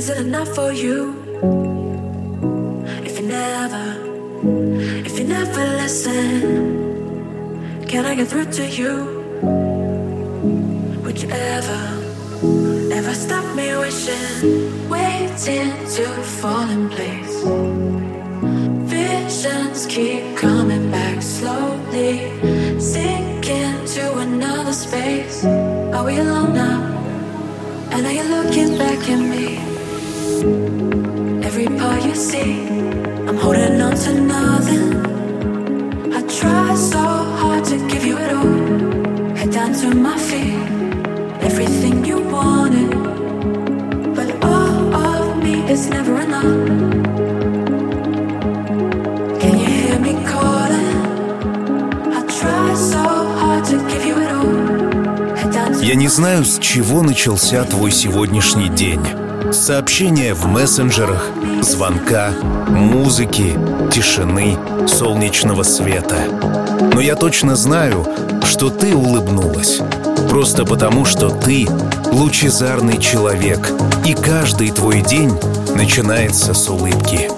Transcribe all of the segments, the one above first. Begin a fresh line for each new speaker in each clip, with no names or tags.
is it enough for you? If you never, if you never listen, can I get through to you? Would you ever, ever stop me wishing, waiting to fall in place? Visions keep coming back slowly, sinking to another space. Are we alone now? And are you looking back at me?
Я не знаю, с чего начался твой сегодняшний день. Сообщения в мессенджерах, звонка, музыки, тишины, солнечного света. Но я точно знаю, что ты улыбнулась. Просто потому, что ты лучезарный человек, и каждый твой день начинается с улыбки.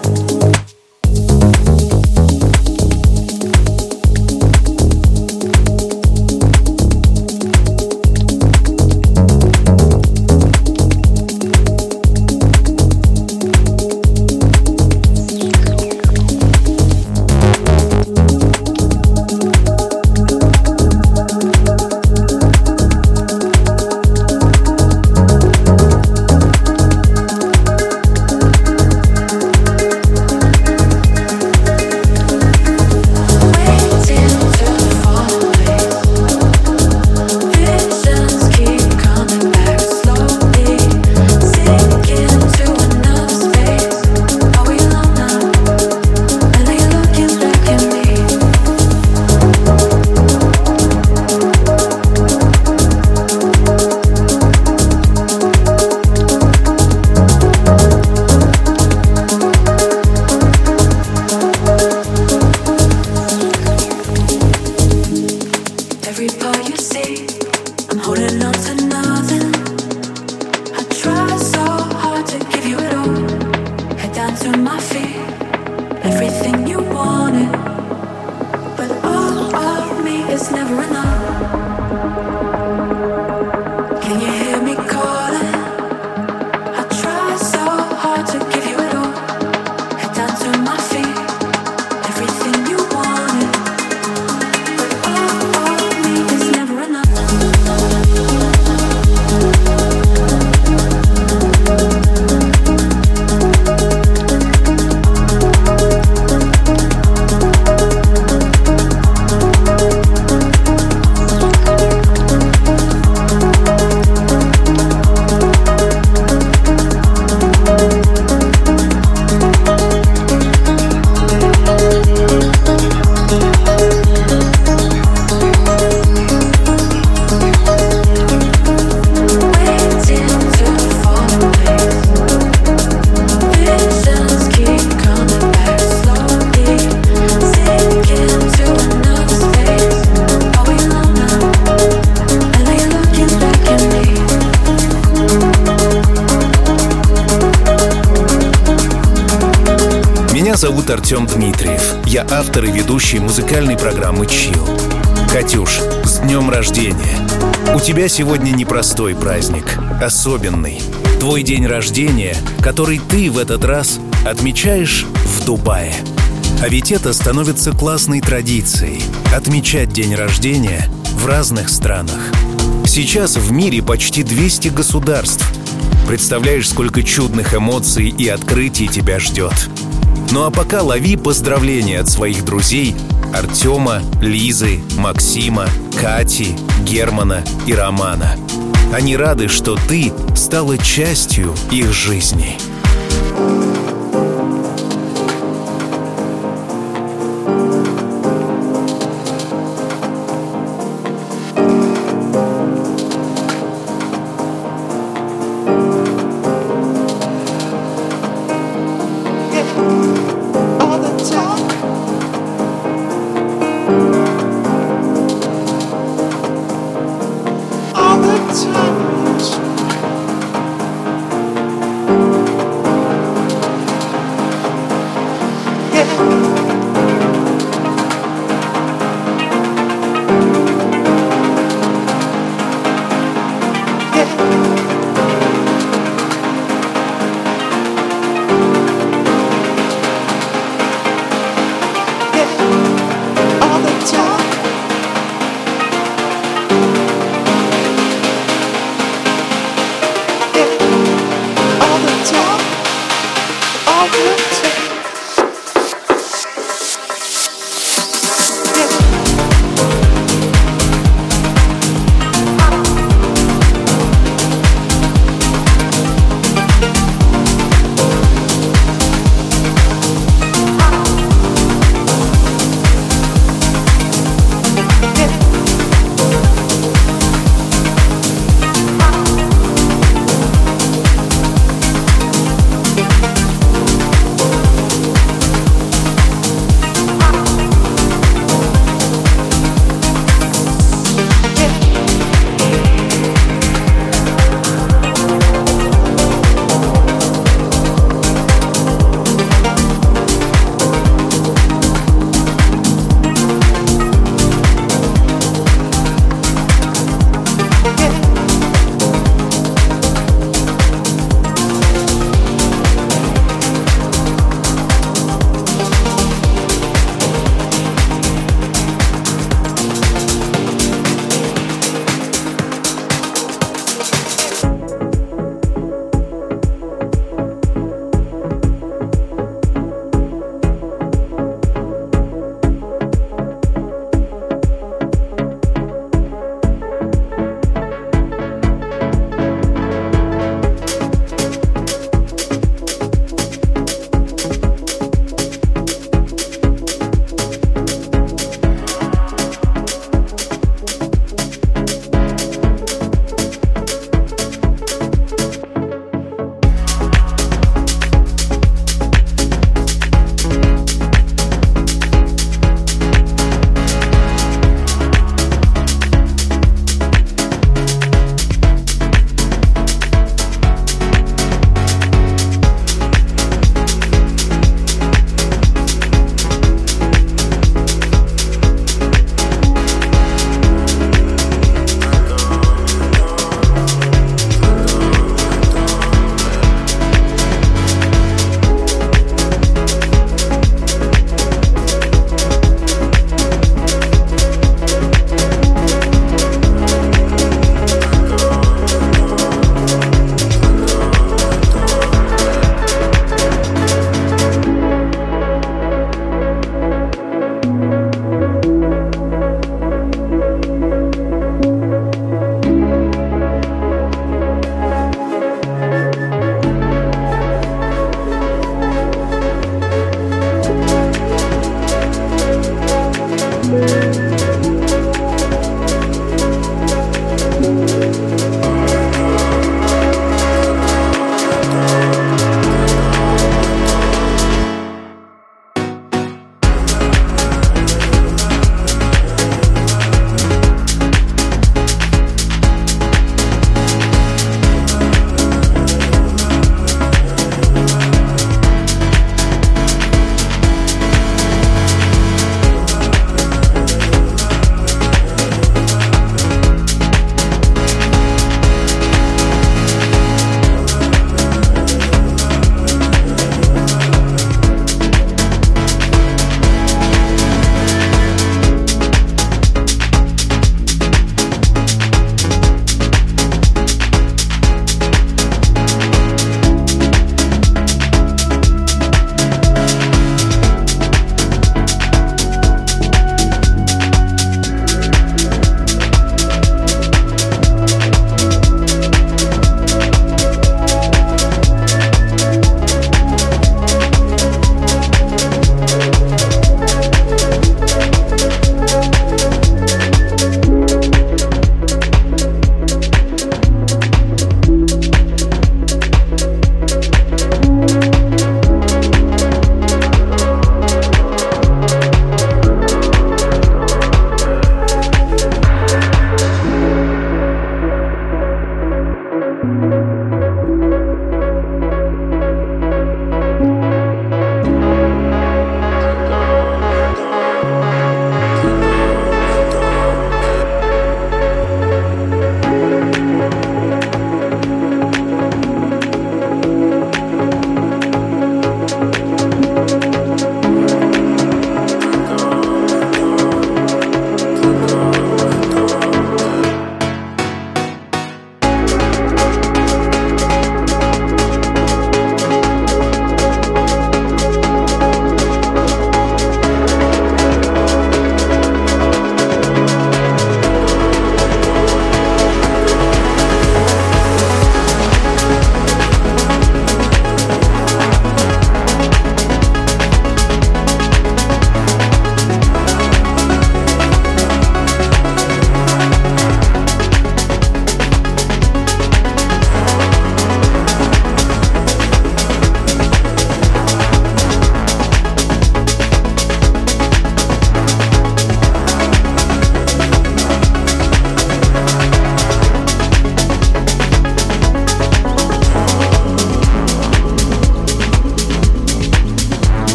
Зовут Артем Дмитриев. Я автор и ведущий музыкальной программы «Чил». Катюш, с днем рождения! У тебя сегодня непростой праздник, особенный. Твой день рождения, который ты в этот раз отмечаешь в Дубае. А ведь это становится классной традицией — отмечать день рождения в разных странах. Сейчас в мире почти 200 государств. Представляешь, сколько чудных эмоций и открытий тебя ждет. Ну а пока лови поздравления от своих друзей Артема, Лизы, Максима, Кати, Германа и Романа. Они рады, что ты стала частью их жизни.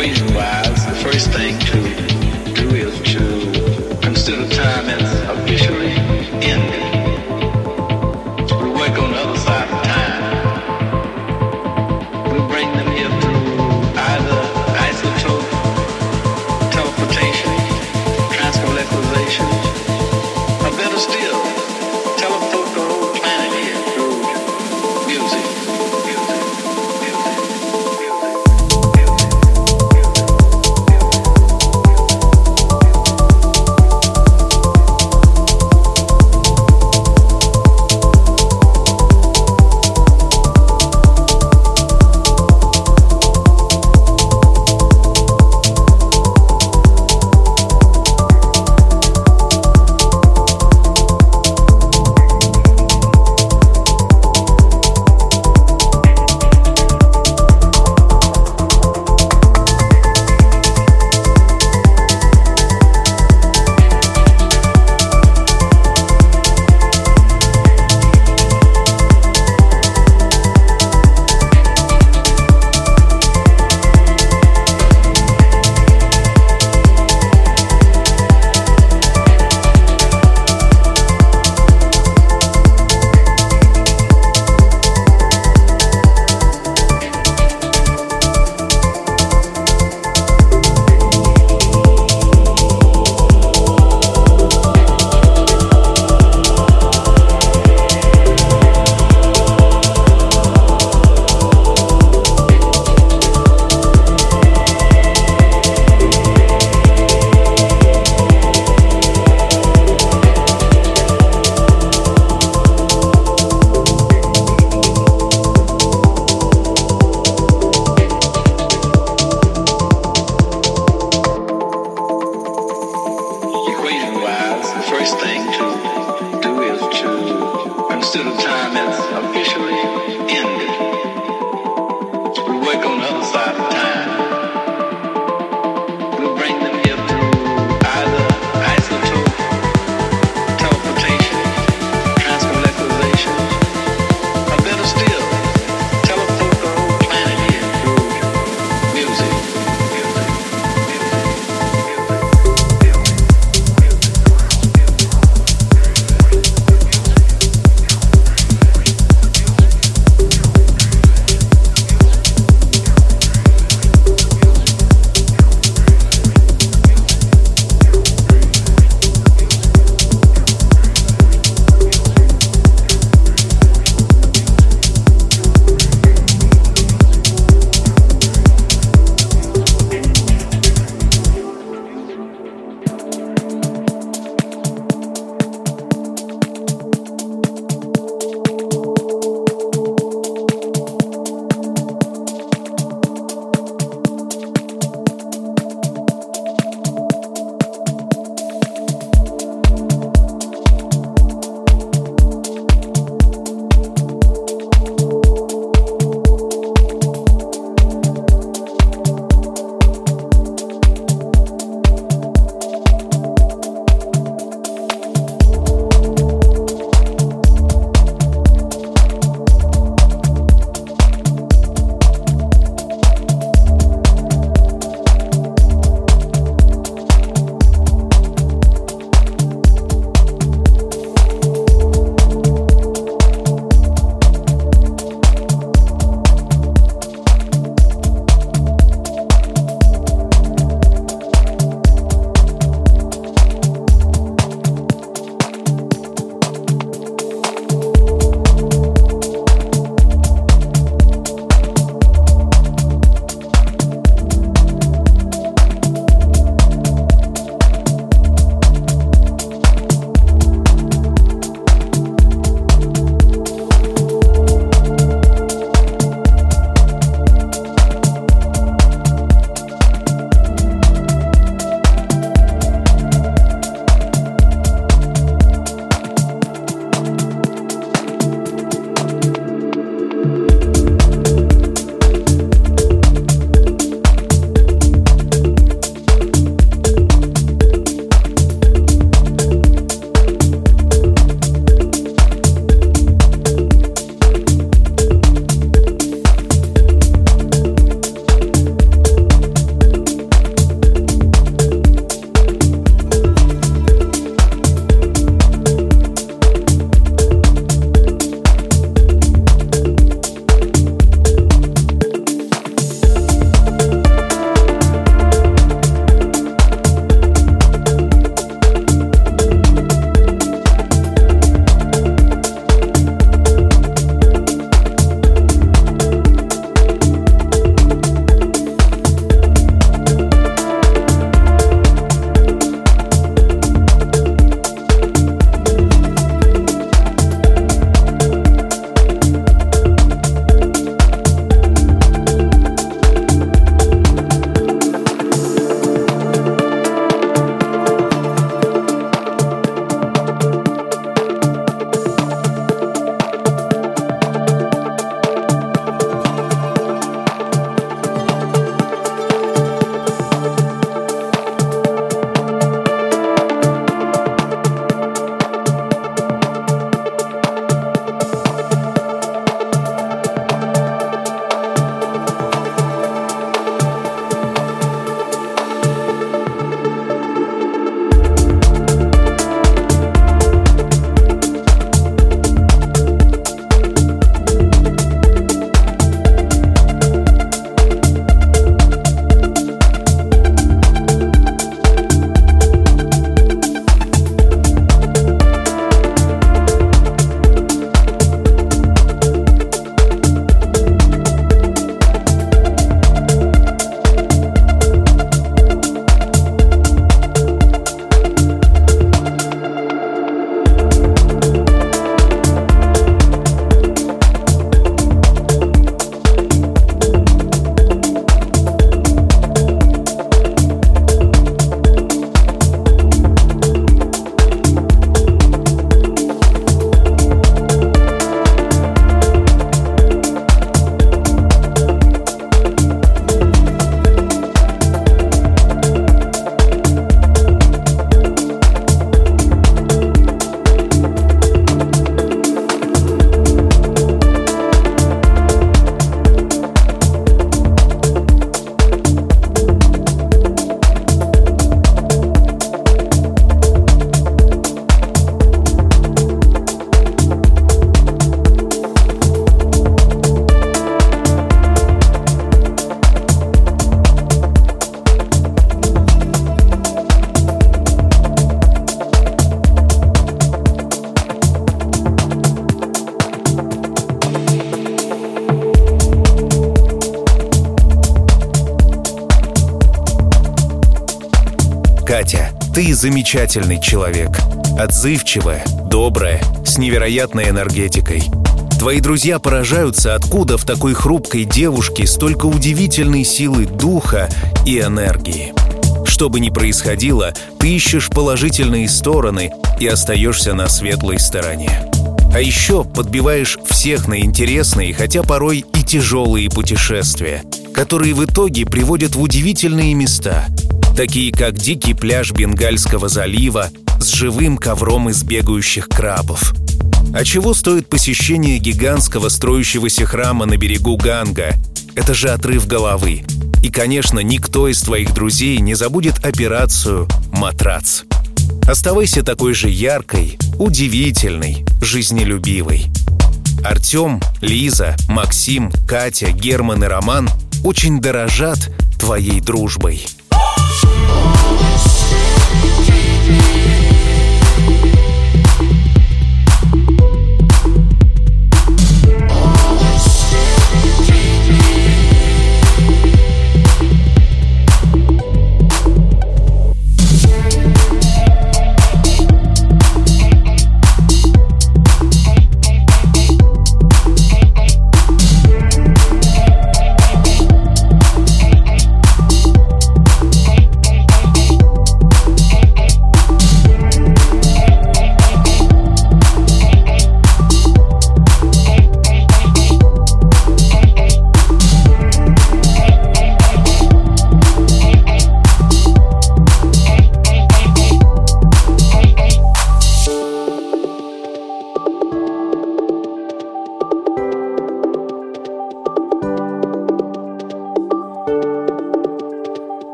equation wise, the first thing to do
is to consider time and замечательный человек. Отзывчивая, добрая, с невероятной энергетикой. Твои друзья поражаются, откуда в такой хрупкой девушке столько удивительной силы духа и энергии. Что бы ни происходило, ты ищешь положительные стороны и остаешься на светлой стороне. А еще подбиваешь всех на интересные, хотя порой и тяжелые путешествия, которые в итоге приводят в удивительные места, такие как дикий пляж Бенгальского залива с живым ковром из бегающих крабов. А чего стоит посещение гигантского строящегося храма на берегу Ганга? Это же отрыв головы. И, конечно, никто из твоих друзей не забудет операцию «Матрац». Оставайся такой же яркой, удивительной, жизнелюбивой. Артем, Лиза, Максим, Катя, Герман и Роман очень дорожат твоей дружбой.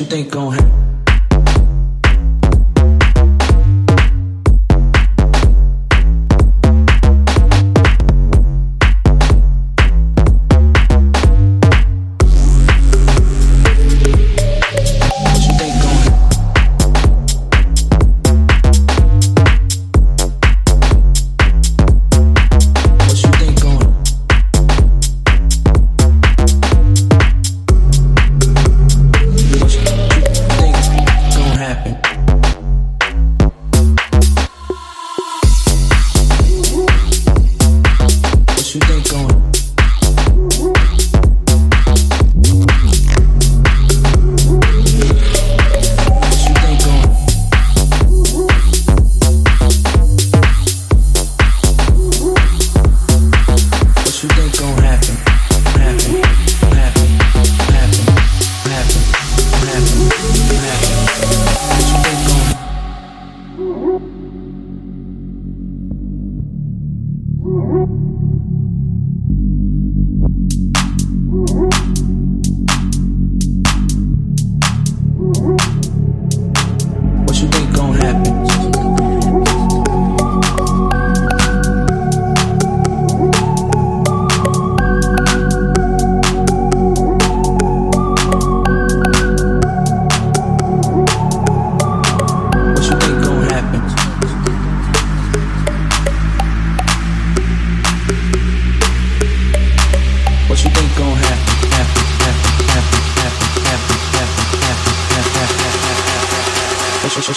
You think gon' happen?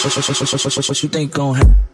What you think gon' happen?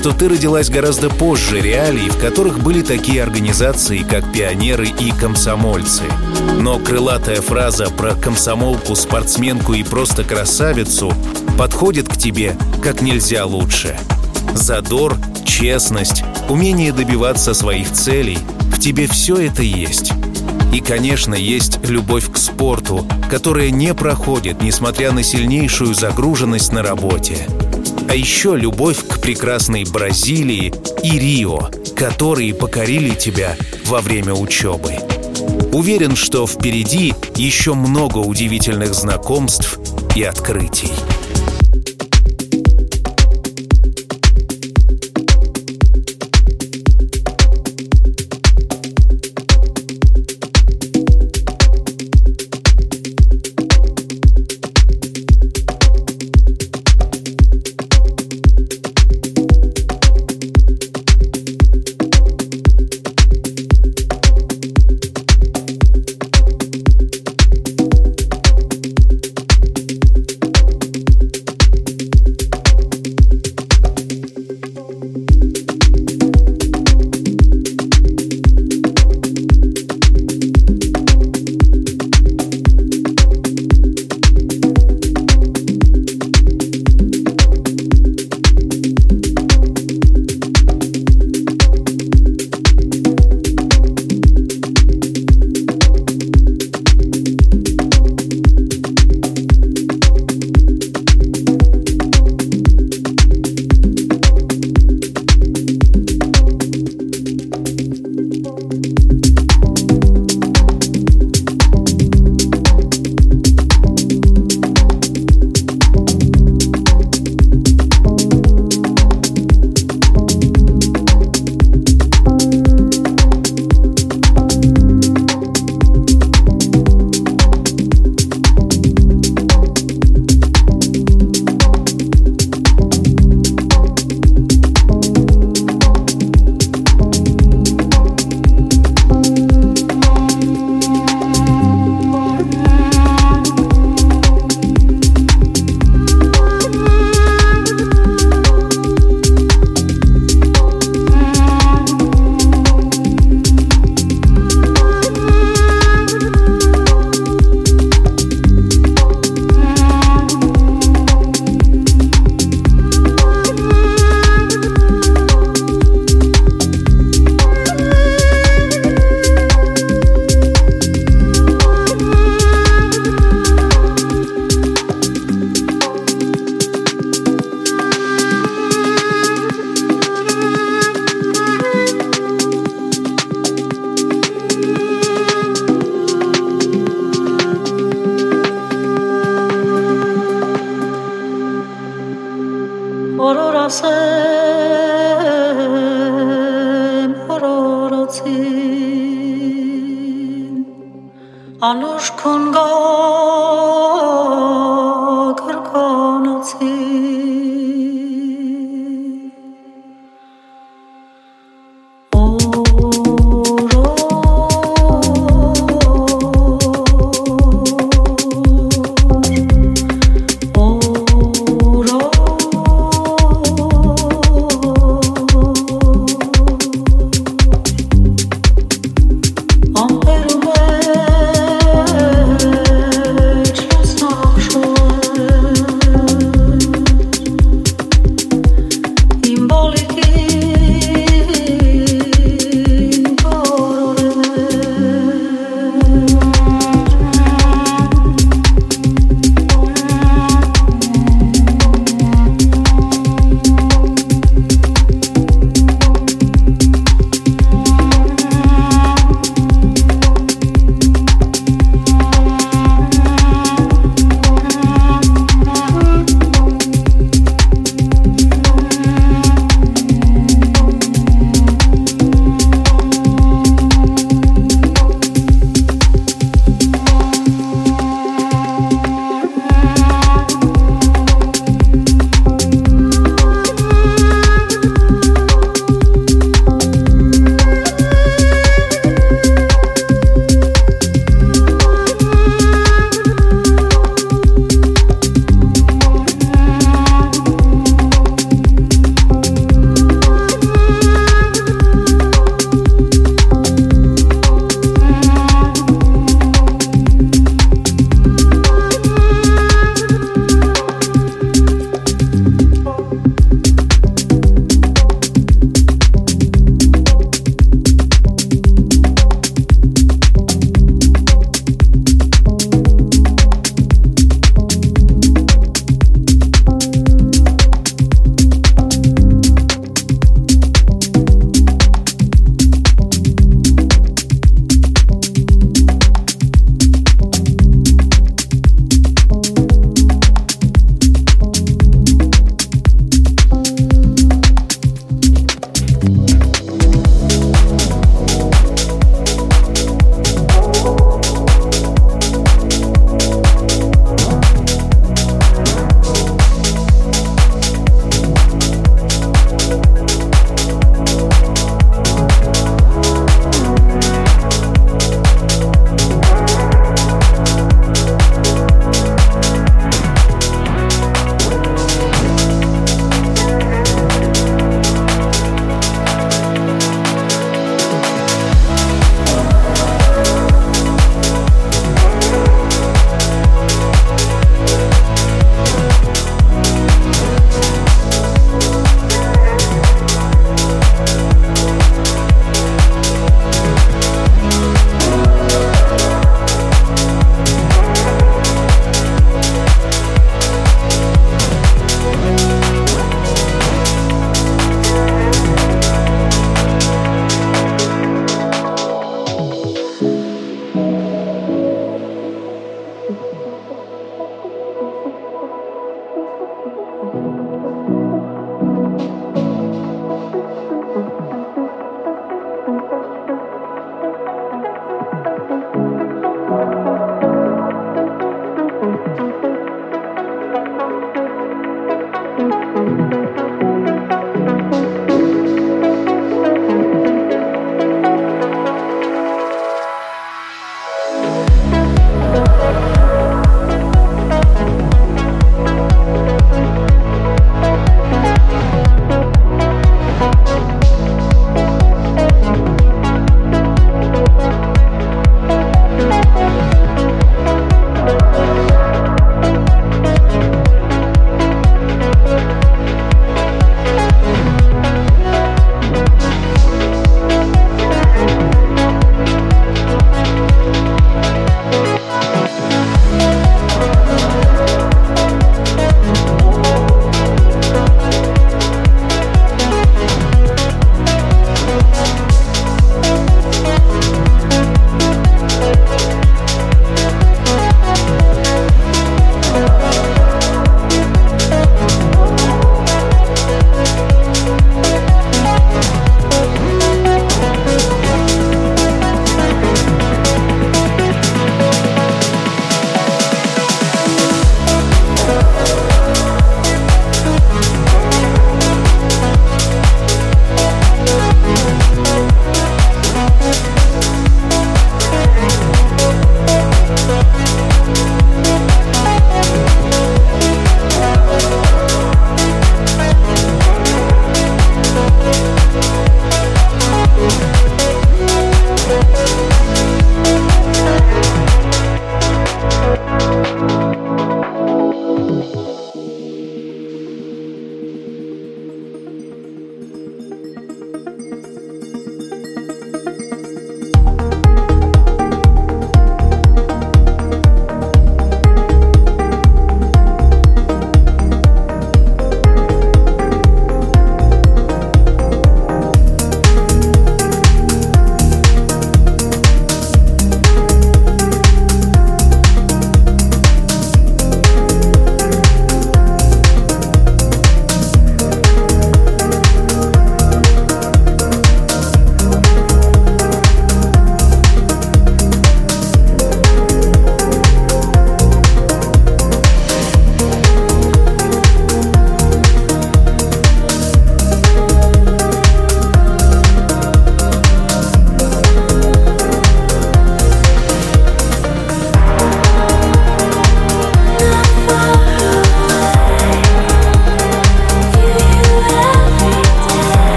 Что ты родилась гораздо позже реалий, в которых были такие организации, как пионеры и комсомольцы. Но крылатая фраза про комсомолку, спортсменку и просто красавицу подходит к тебе как нельзя лучше. Задор, честность, умение добиваться своих целей — в тебе все это есть. И, конечно, есть любовь к спорту, которая не проходит, несмотря на сильнейшую загруженность на работе. А еще любовь прекрасной Бразилии и Рио, которые покорили тебя во время учебы. Уверен, что впереди еще много удивительных знакомств и открытий.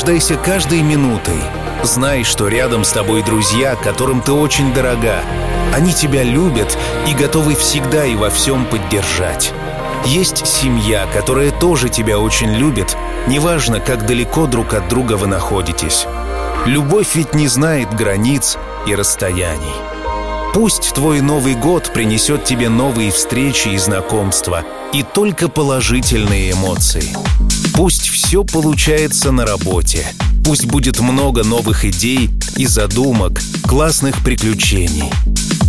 Наслаждайся каждой минутой. Знай, что рядом с тобой друзья, которым ты очень дорога. Они тебя любят и готовы всегда и во всем поддержать. Есть семья, которая тоже тебя очень любит, неважно, как далеко друг от друга вы находитесь. Любовь ведь не знает границ и расстояний. Пусть твой Новый год принесет тебе новые встречи и знакомства, и только положительные эмоции. Пусть все получается на работе. Пусть будет много новых идей и задумок, классных приключений.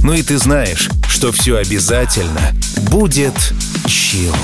Ну и ты знаешь, что все обязательно будет чил.